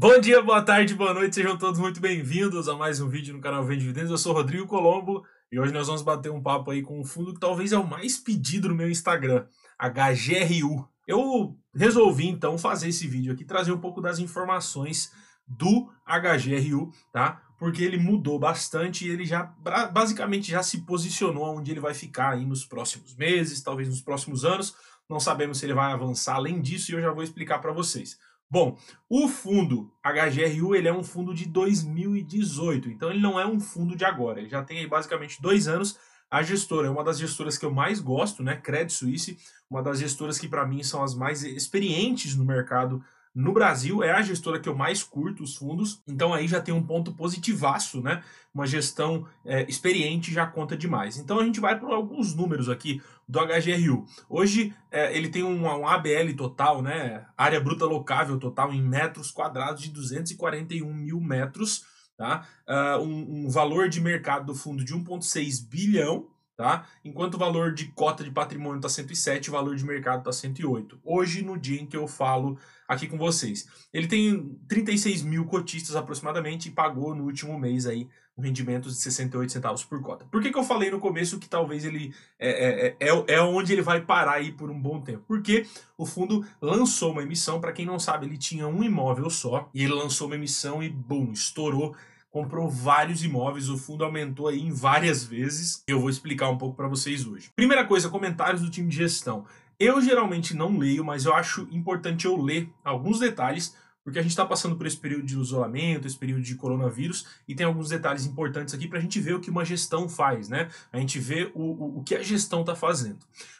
Bom dia, boa tarde, boa noite, sejam todos muito bem-vindos a mais um vídeo no canal Vende Dividendos. Eu sou Rodrigo Colombo e hoje nós vamos bater um papo aí com um fundo que talvez é o mais pedido no meu Instagram, HGRU. Eu resolvi então fazer esse vídeo aqui, trazer um pouco das informações do HGRU, tá? Porque ele mudou bastante e ele já basicamente já se posicionou onde ele vai ficar aí nos próximos meses, talvez nos próximos anos. Não sabemos se ele vai avançar além disso e eu já vou explicar para vocês. Bom, o fundo HGRU ele é um fundo de 2018, então ele não é um fundo de agora. Ele já tem aí basicamente dois anos. A gestora é uma das gestoras que eu mais gosto, né? Credit Suisse, uma das gestoras que para mim são as mais experientes no mercado no Brasil é a gestora que eu mais curto os fundos, então aí já tem um ponto positivaço, né? Uma gestão é, experiente já conta demais. Então a gente vai para alguns números aqui do HGRU. Hoje é, ele tem um, um, ABL total, né? Área bruta locável total em metros quadrados de 241 mil metros, tá? Uh, um, um valor de mercado do fundo de 1,6 bilhão tá? Enquanto o valor de cota de patrimônio está 107, o valor de mercado está 108. Hoje, no dia em que eu falo aqui com vocês. Ele tem 36 mil cotistas aproximadamente e pagou no último mês aí um rendimento de 68 centavos por cota. Por que, que eu falei no começo que talvez ele é, é, é, é onde ele vai parar aí por um bom tempo? Porque o fundo lançou uma emissão, para quem não sabe, ele tinha um imóvel só, e ele lançou uma emissão e, bum, estourou comprou vários imóveis, o fundo aumentou aí em várias vezes. Eu vou explicar um pouco para vocês hoje. Primeira coisa, comentários do time de gestão. Eu geralmente não leio, mas eu acho importante eu ler alguns detalhes, porque a gente está passando por esse período de isolamento, esse período de coronavírus, e tem alguns detalhes importantes aqui para a gente ver o que uma gestão faz, né? A gente vê o, o, o que a gestão está fazendo.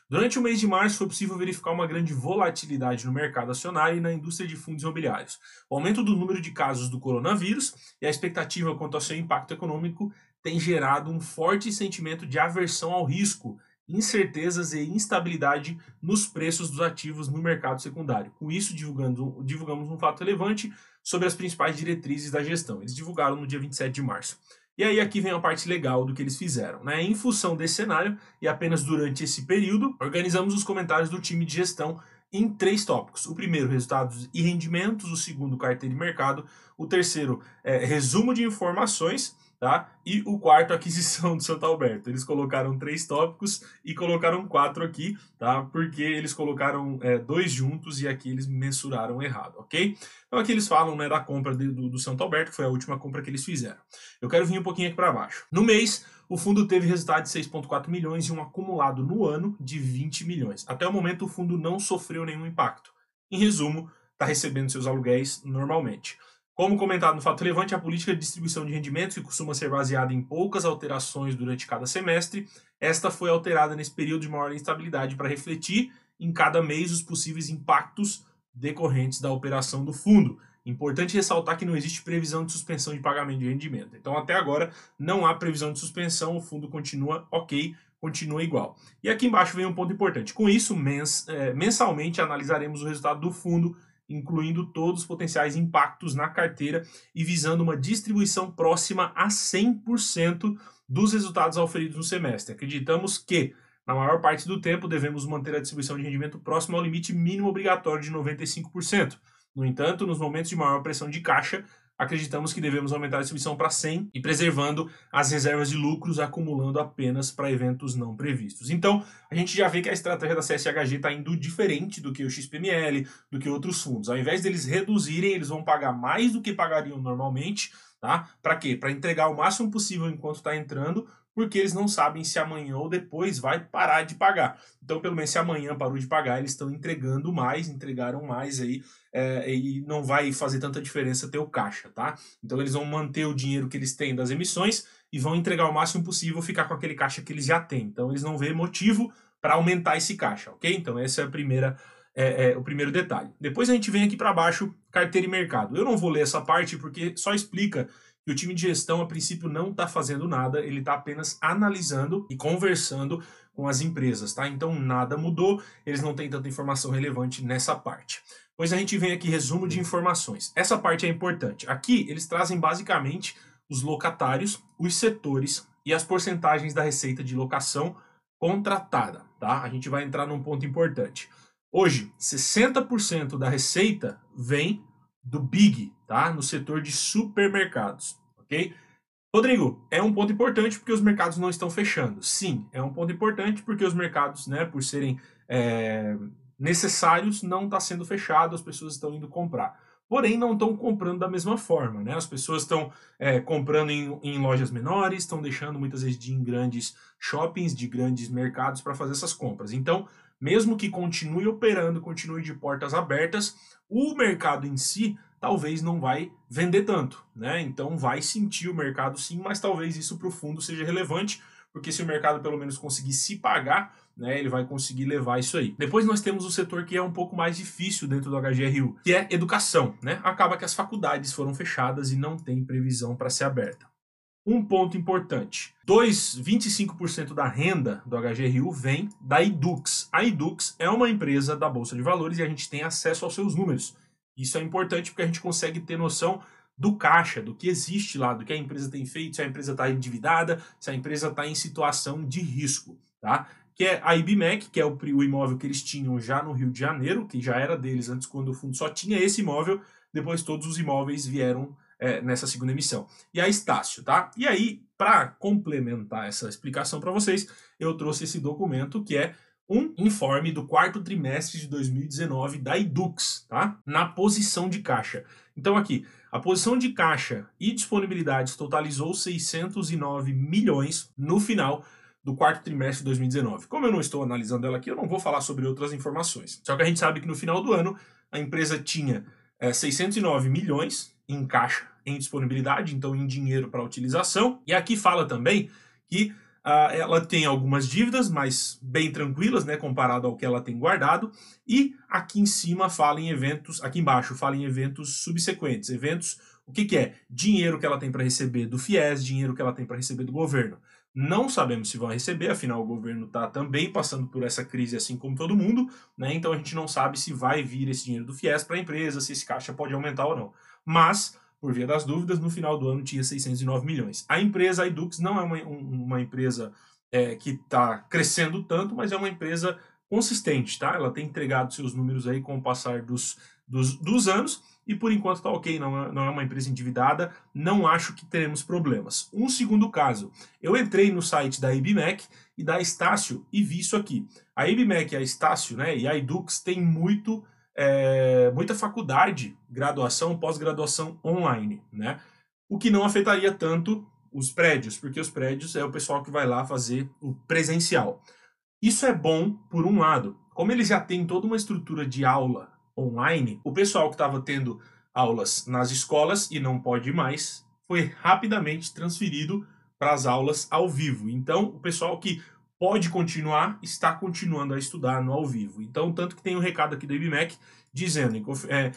Durante o mês de março foi possível verificar uma grande volatilidade no mercado acionário e na indústria de fundos imobiliários. O aumento do número de casos do coronavírus e a expectativa quanto ao seu impacto econômico tem gerado um forte sentimento de aversão ao risco, incertezas e instabilidade nos preços dos ativos no mercado secundário. Com isso, divulgamos um fato relevante sobre as principais diretrizes da gestão. Eles divulgaram no dia 27 de março. E aí aqui vem a parte legal do que eles fizeram. Né? Em função desse cenário, e apenas durante esse período, organizamos os comentários do time de gestão em três tópicos. O primeiro, resultados e rendimentos. O segundo, carteira de mercado. O terceiro, é, resumo de informações tá? E o quarto, aquisição do Santo Alberto. Eles colocaram três tópicos e colocaram quatro aqui, tá? Porque eles colocaram é, dois juntos e aqui eles mensuraram errado, ok? Então aqui eles falam né, da compra de, do, do Santo Alberto, que foi a última compra que eles fizeram. Eu quero vir um pouquinho aqui para baixo. No mês, o fundo teve resultado de 6,4 milhões e um acumulado no ano de 20 milhões. Até o momento, o fundo não sofreu nenhum impacto. Em resumo, está recebendo seus aluguéis normalmente. Como comentado no fato relevante, a política de distribuição de rendimentos, que costuma ser baseada em poucas alterações durante cada semestre, esta foi alterada nesse período de maior instabilidade para refletir em cada mês os possíveis impactos decorrentes da operação do fundo. Importante ressaltar que não existe previsão de suspensão de pagamento de rendimento. Então, até agora, não há previsão de suspensão, o fundo continua ok, continua igual. E aqui embaixo vem um ponto importante. Com isso, é, mensalmente analisaremos o resultado do fundo incluindo todos os potenciais impactos na carteira e visando uma distribuição próxima a 100% dos resultados auferidos no semestre. Acreditamos que, na maior parte do tempo, devemos manter a distribuição de rendimento próximo ao limite mínimo obrigatório de 95%. No entanto, nos momentos de maior pressão de caixa, acreditamos que devemos aumentar a distribuição para 100 e preservando as reservas de lucros, acumulando apenas para eventos não previstos. Então, a gente já vê que a estratégia da CSHG está indo diferente do que o XPML, do que outros fundos. Ao invés deles reduzirem, eles vão pagar mais do que pagariam normalmente, tá? Para quê? Para entregar o máximo possível enquanto está entrando, porque eles não sabem se amanhã ou depois vai parar de pagar. Então, pelo menos se amanhã parou de pagar, eles estão entregando mais, entregaram mais aí, é, e não vai fazer tanta diferença ter o caixa, tá? Então, eles vão manter o dinheiro que eles têm das emissões e vão entregar o máximo possível, ficar com aquele caixa que eles já têm. Então, eles não vê motivo para aumentar esse caixa, ok? Então, essa é a primeira. É, é, o primeiro detalhe. Depois a gente vem aqui para baixo, carteira e mercado. Eu não vou ler essa parte porque só explica que o time de gestão, a princípio, não está fazendo nada, ele está apenas analisando e conversando com as empresas, tá? Então nada mudou, eles não têm tanta informação relevante nessa parte. Pois a gente vem aqui resumo de informações. Essa parte é importante. Aqui eles trazem basicamente os locatários, os setores e as porcentagens da receita de locação contratada, tá? A gente vai entrar num ponto importante. Hoje, 60% da receita vem do Big, tá? No setor de supermercados, ok? Rodrigo, é um ponto importante porque os mercados não estão fechando. Sim, é um ponto importante porque os mercados, né, por serem é, necessários, não está sendo fechado, as pessoas estão indo comprar. Porém, não estão comprando da mesma forma, né? As pessoas estão é, comprando em, em, lojas menores, estão deixando muitas vezes de ir em grandes shoppings, de grandes mercados para fazer essas compras. Então, mesmo que continue operando, continue de portas abertas, o mercado em si talvez não vai vender tanto, né? Então vai sentir o mercado sim, mas talvez isso para o fundo seja relevante, porque se o mercado pelo menos conseguir se pagar, né, ele vai conseguir levar isso aí. Depois nós temos o setor que é um pouco mais difícil dentro do HGRU, que é educação, né? Acaba que as faculdades foram fechadas e não tem previsão para ser aberta. Um ponto importante: 2, 25% da renda do HGRU vem da Edux. A Edux é uma empresa da Bolsa de Valores e a gente tem acesso aos seus números. Isso é importante porque a gente consegue ter noção do caixa, do que existe lá, do que a empresa tem feito, se a empresa está endividada, se a empresa está em situação de risco, tá? Que é a IBMEC, que é o, o, imóvel que eles tinham já no Rio de Janeiro, que já era deles antes quando o fundo só tinha esse imóvel, depois todos os imóveis vieram é, nessa segunda emissão. E a Estácio, tá? E aí, para complementar essa explicação para vocês, eu trouxe esse documento que é um informe do quarto trimestre de 2019 da Edux, tá? Na posição de caixa. Então aqui, a posição de caixa e disponibilidades totalizou 609 milhões no final do quarto trimestre de 2019. Como eu não estou analisando ela aqui, eu não vou falar sobre outras informações. Só que a gente sabe que no final do ano a empresa tinha é, 609 milhões em caixa, em disponibilidade, então em dinheiro para utilização. E aqui fala também que Uh, ela tem algumas dívidas, mas bem tranquilas, né, comparado ao que ela tem guardado. E aqui em cima fala em eventos, aqui embaixo fala em eventos subsequentes. Eventos, o que, que é? Dinheiro que ela tem para receber do FIES, dinheiro que ela tem para receber do governo. Não sabemos se vão receber, afinal o governo está também passando por essa crise assim como todo mundo, né? Então a gente não sabe se vai vir esse dinheiro do FIES para a empresa, se esse caixa pode aumentar ou não. Mas por via das dúvidas, no final do ano tinha 609 milhões. A empresa, Edux, não é uma, uma empresa é, que está crescendo tanto, mas é uma empresa consistente, tá? Ela tem entregado seus números aí com o passar dos, dos, dos anos e por enquanto está ok, não é, não é uma empresa endividada, não acho que teremos problemas. Um segundo caso, eu entrei no site da IBMEC e da Estácio e vi isso aqui. A IBMEC, a Estácio né, e a Edux têm muito é, muita faculdade, graduação, pós-graduação online, né? O que não afetaria tanto os prédios, porque os prédios é o pessoal que vai lá fazer o presencial. Isso é bom por um lado. Como eles já têm toda uma estrutura de aula online, o pessoal que estava tendo aulas nas escolas e não pode mais, foi rapidamente transferido para as aulas ao vivo. Então, o pessoal que pode continuar, está continuando a estudar no ao vivo. Então, tanto que tem um recado aqui do IBMEC dizendo, é,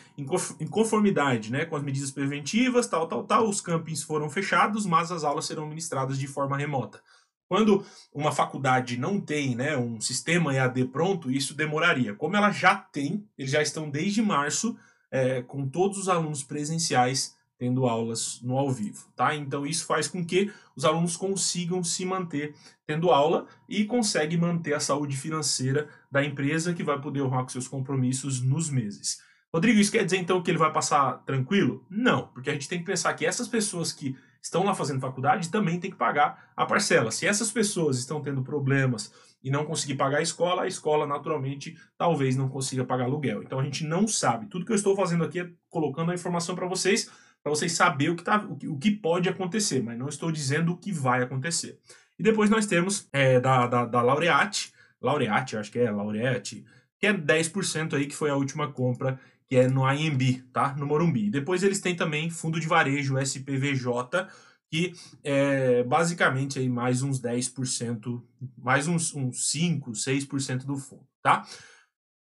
em conformidade né, com as medidas preventivas, tal, tal, tal, os campings foram fechados, mas as aulas serão ministradas de forma remota. Quando uma faculdade não tem né, um sistema EAD pronto, isso demoraria. Como ela já tem, eles já estão desde março é, com todos os alunos presenciais tendo aulas no ao vivo, tá? Então isso faz com que os alunos consigam se manter tendo aula e conseguem manter a saúde financeira da empresa que vai poder honrar com seus compromissos nos meses. Rodrigo, isso quer dizer então que ele vai passar tranquilo? Não, porque a gente tem que pensar que essas pessoas que estão lá fazendo faculdade também têm que pagar a parcela. Se essas pessoas estão tendo problemas e não conseguir pagar a escola, a escola naturalmente talvez não consiga pagar aluguel. Então a gente não sabe. Tudo que eu estou fazendo aqui é colocando a informação para vocês para vocês saberem o que, tá, o, que, pode acontecer, mas não estou dizendo o que vai acontecer. E depois nós temos é, da, da, da Laureate, Laureate, acho que é Laureate, que é 10% aí, que foi a última compra, que é no IMB, tá? No Morumbi. Depois eles têm também fundo de varejo, SPVJ, que é basicamente aí mais uns 10%, mais uns, uns 5, 6% do fundo, tá?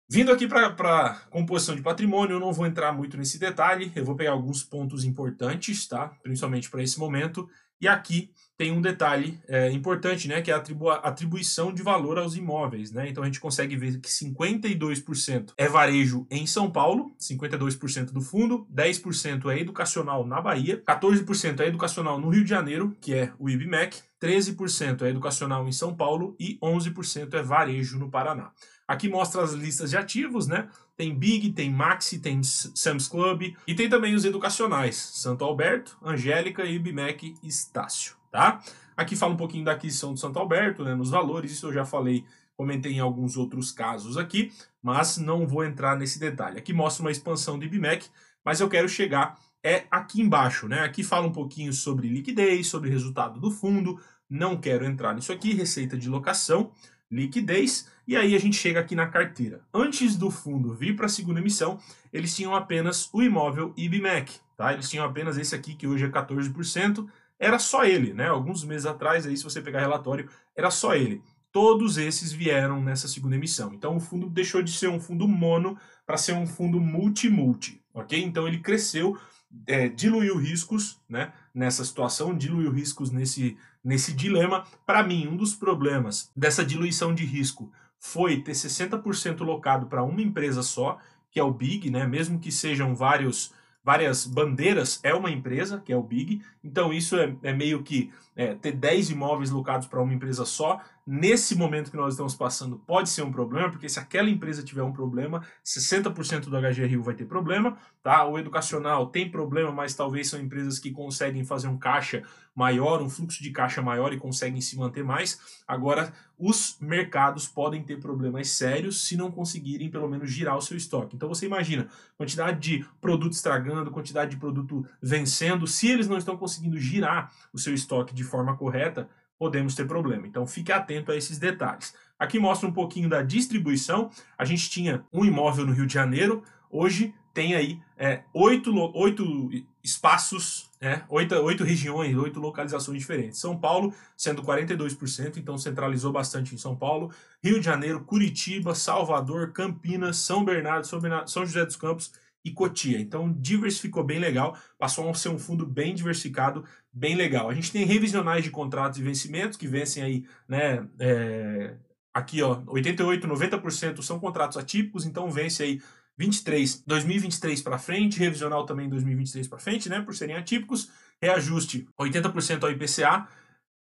Vindo aqui para composição de patrimônio, eu não vou entrar muito nesse detalhe, eu vou pegar alguns pontos importantes, tá? Principalmente para esse momento. E aqui tem um detalhe é, importante, né? Que é a atribu atribuição de valor aos imóveis, né? Então a gente consegue ver que 52% é varejo em São Paulo, 52% do fundo, 10% é educacional na Bahia, 14% é educacional no Rio de Janeiro, que é o IBMEC, 13% é educacional em São Paulo e 11% é varejo no Paraná. Aqui mostra as listas de ativos, né? Tem Big, tem Maxi, tem Sam's Club e tem também os educacionais, Santo Alberto, Angélica, IBMEC e Estácio, tá? Aqui fala um pouquinho da aquisição do Santo Alberto, né, nos valores, isso eu já falei, comentei em alguns outros casos aqui, mas não vou entrar nesse detalhe. Aqui mostra uma expansão do IBMEC, mas eu quero chegar é aqui embaixo, né? Aqui fala um pouquinho sobre liquidez, sobre resultado do fundo, não quero entrar nisso aqui, receita de locação, liquidez, e aí a gente chega aqui na carteira. Antes do fundo vir para a segunda emissão, eles tinham apenas o imóvel IBMEC, tá? Eles tinham apenas esse aqui, que hoje é 14%, era só ele, né? Alguns meses atrás, aí, se você pegar relatório, era só ele. Todos esses vieram nessa segunda emissão. Então o fundo deixou de ser um fundo mono para ser um fundo multi-multi, ok? Então ele cresceu, é, diluiu riscos, né? Nessa situação, diluiu riscos nesse, nesse dilema. Para mim, um dos problemas dessa diluição de risco foi ter 60% locado para uma empresa só, que é o Big, né? Mesmo que sejam vários várias bandeiras é uma empresa, que é o Big. Então isso é, é meio que é, ter 10 imóveis locados para uma empresa só, nesse momento que nós estamos passando, pode ser um problema, porque se aquela empresa tiver um problema, 60% do HGRU vai ter problema, tá? O educacional tem problema, mas talvez são empresas que conseguem fazer um caixa maior, um fluxo de caixa maior e conseguem se manter mais. Agora, os mercados podem ter problemas sérios se não conseguirem pelo menos girar o seu estoque. Então você imagina, quantidade de produto estragando, quantidade de produto vencendo, se eles não estão conseguindo girar o seu estoque de forma correta, podemos ter problema. Então fique atento a esses detalhes. Aqui mostra um pouquinho da distribuição. A gente tinha um imóvel no Rio de Janeiro, hoje tem aí é, oito, oito espaços, é, oito, oito regiões, oito localizações diferentes. São Paulo sendo 42%, então centralizou bastante em São Paulo. Rio de Janeiro, Curitiba, Salvador, Campinas, São, Bernardo, São José dos Campos e Cotia. Então diversificou bem legal, passou a ser um fundo bem diversificado, bem legal. A gente tem revisionais de contratos e vencimentos que vencem aí, né? É, aqui, ó, 88, 90% são contratos atípicos, então vence aí 23, 2023 para frente, revisional também 2023 para frente, né, por serem atípicos, reajuste 80% ao IPCA,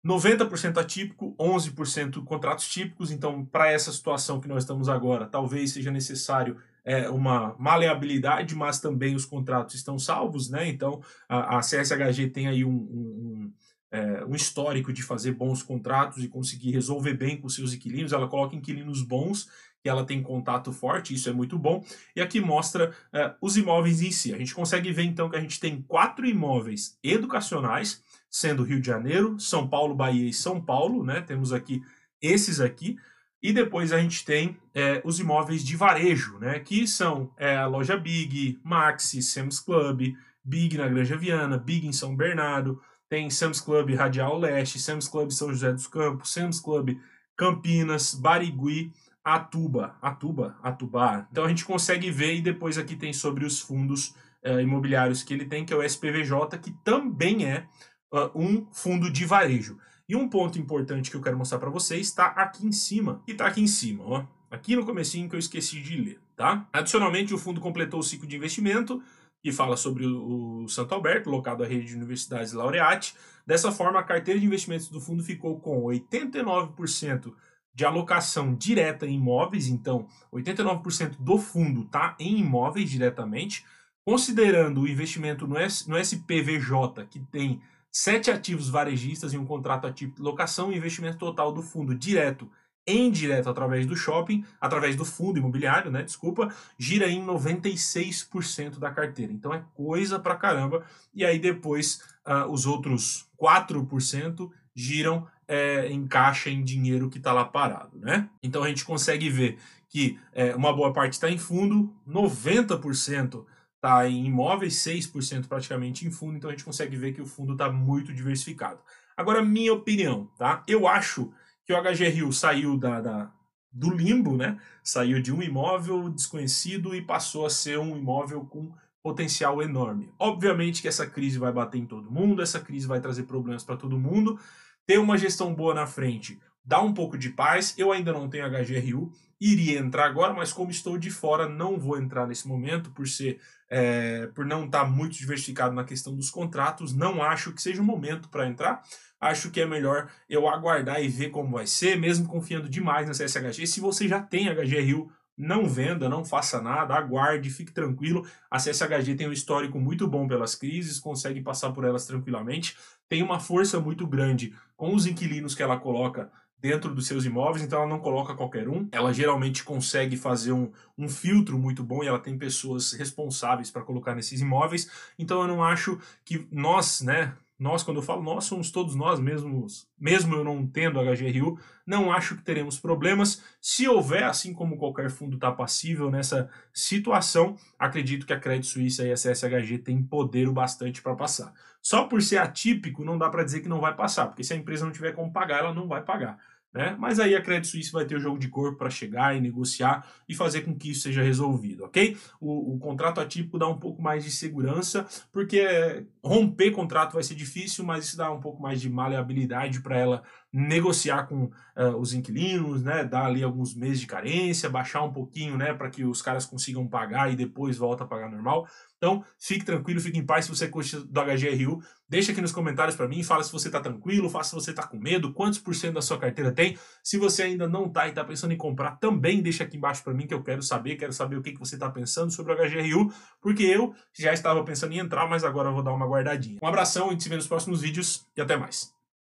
90% atípico, 11% contratos típicos, então para essa situação que nós estamos agora, talvez seja necessário é, uma maleabilidade, mas também os contratos estão salvos, né? Então a, a CSHG tem aí um, um, um, é, um, histórico de fazer bons contratos e conseguir resolver bem com seus inquilinos. Ela coloca inquilinos bons que ela tem contato forte, isso é muito bom. E aqui mostra é, os imóveis em si. A gente consegue ver então que a gente tem quatro imóveis educacionais, sendo Rio de Janeiro, São Paulo, Bahia e São Paulo, né? Temos aqui esses aqui. E depois a gente tem é, os imóveis de varejo, né? Que são é, a loja Big, Maxi, Sam's Club, Big na Granja Viana, Big em São Bernardo, tem Sam's Club Radial Leste, Sam's Club São José dos Campos, Sam's Club Campinas, Barigui, Atuba, Atuba, Atubá. Então a gente consegue ver e depois aqui tem sobre os fundos uh, imobiliários que ele tem, que é o SPVJ, que também é uh, um fundo de varejo. E um ponto importante que eu quero mostrar para vocês está aqui em cima. E está aqui em cima, ó. Aqui no comecinho que eu esqueci de ler, tá? Adicionalmente, o fundo completou o ciclo de investimento que fala sobre o, Santo Alberto, locado à rede de universidades Laureate. Dessa forma, a carteira de investimentos do fundo ficou com 89% de alocação direta em imóveis, então 89% do fundo está em imóveis diretamente, considerando o investimento no SPVJ, que tem sete ativos varejistas e um contrato ativo de locação, o investimento total do fundo direto e indireto através do shopping, através do fundo imobiliário, né, desculpa, gira em 96% da carteira. Então é coisa pra caramba. E aí depois uh, os outros 4% giram é, em caixa, em dinheiro que está lá parado, né? Então a gente consegue ver que é, uma boa parte está em fundo, 90% está em imóveis, 6% praticamente em fundo, então a gente consegue ver que o fundo está muito diversificado. Agora, minha opinião, tá? Eu acho que o HGRU saiu da, da, do limbo, né? Saiu de um imóvel desconhecido e passou a ser um imóvel com potencial enorme. Obviamente que essa crise vai bater em todo mundo, essa crise vai trazer problemas para todo mundo, ter uma gestão boa na frente dá um pouco de paz. Eu ainda não tenho HGRU, iria entrar agora, mas como estou de fora, não vou entrar nesse momento por ser é, por não estar tá muito diversificado na questão dos contratos, não acho que seja o momento para entrar. Acho que é melhor eu aguardar e ver como vai ser, mesmo confiando demais na CSHG. Se você já tem HGRU, não venda, não faça nada, aguarde, fique tranquilo. A CSHG tem um histórico muito bom pelas crises, consegue passar por elas tranquilamente, tem uma força muito grande com os inquilinos que ela coloca dentro dos seus imóveis, então ela não coloca qualquer um. Ela geralmente consegue fazer um, um filtro muito bom e ela tem pessoas responsáveis para colocar nesses imóveis. Então eu não acho que nós, né, nós, quando eu falo nós, somos todos nós mesmos, mesmo eu não tendo HGRU, não acho que teremos problemas. Se houver, assim como qualquer fundo está passível nessa situação, acredito que a Credit Suisse e a CSHG têm poder o bastante para passar. Só por ser atípico, não dá para dizer que não vai passar, porque se a empresa não tiver como pagar, ela não vai pagar. Né? Mas aí a Credit Suisse vai ter o jogo de corpo para chegar e negociar e fazer com que isso seja resolvido, ok? O, o, contrato atípico dá um pouco mais de segurança, porque romper contrato vai ser difícil, mas isso dá um pouco mais de maleabilidade para ela negociar com uh, os inquilinos, né? Dar ali alguns meses de carência, baixar um pouquinho, né? Para que os caras consigam pagar e depois volta a pagar normal. Então, fique tranquilo, fique em paz se você curte do HGRU. Deixa aqui nos comentários para mim, fala se você está tranquilo, fala se você está com medo, quantos por cento da sua carteira tem. Se você ainda não está e está pensando em comprar, também deixa aqui embaixo para mim que eu quero saber, quero saber o que, que você está pensando sobre o HGRU, porque eu já estava pensando em entrar, mas agora eu vou dar uma guardadinha. Um abração, gente se vê nos próximos vídeos e até mais.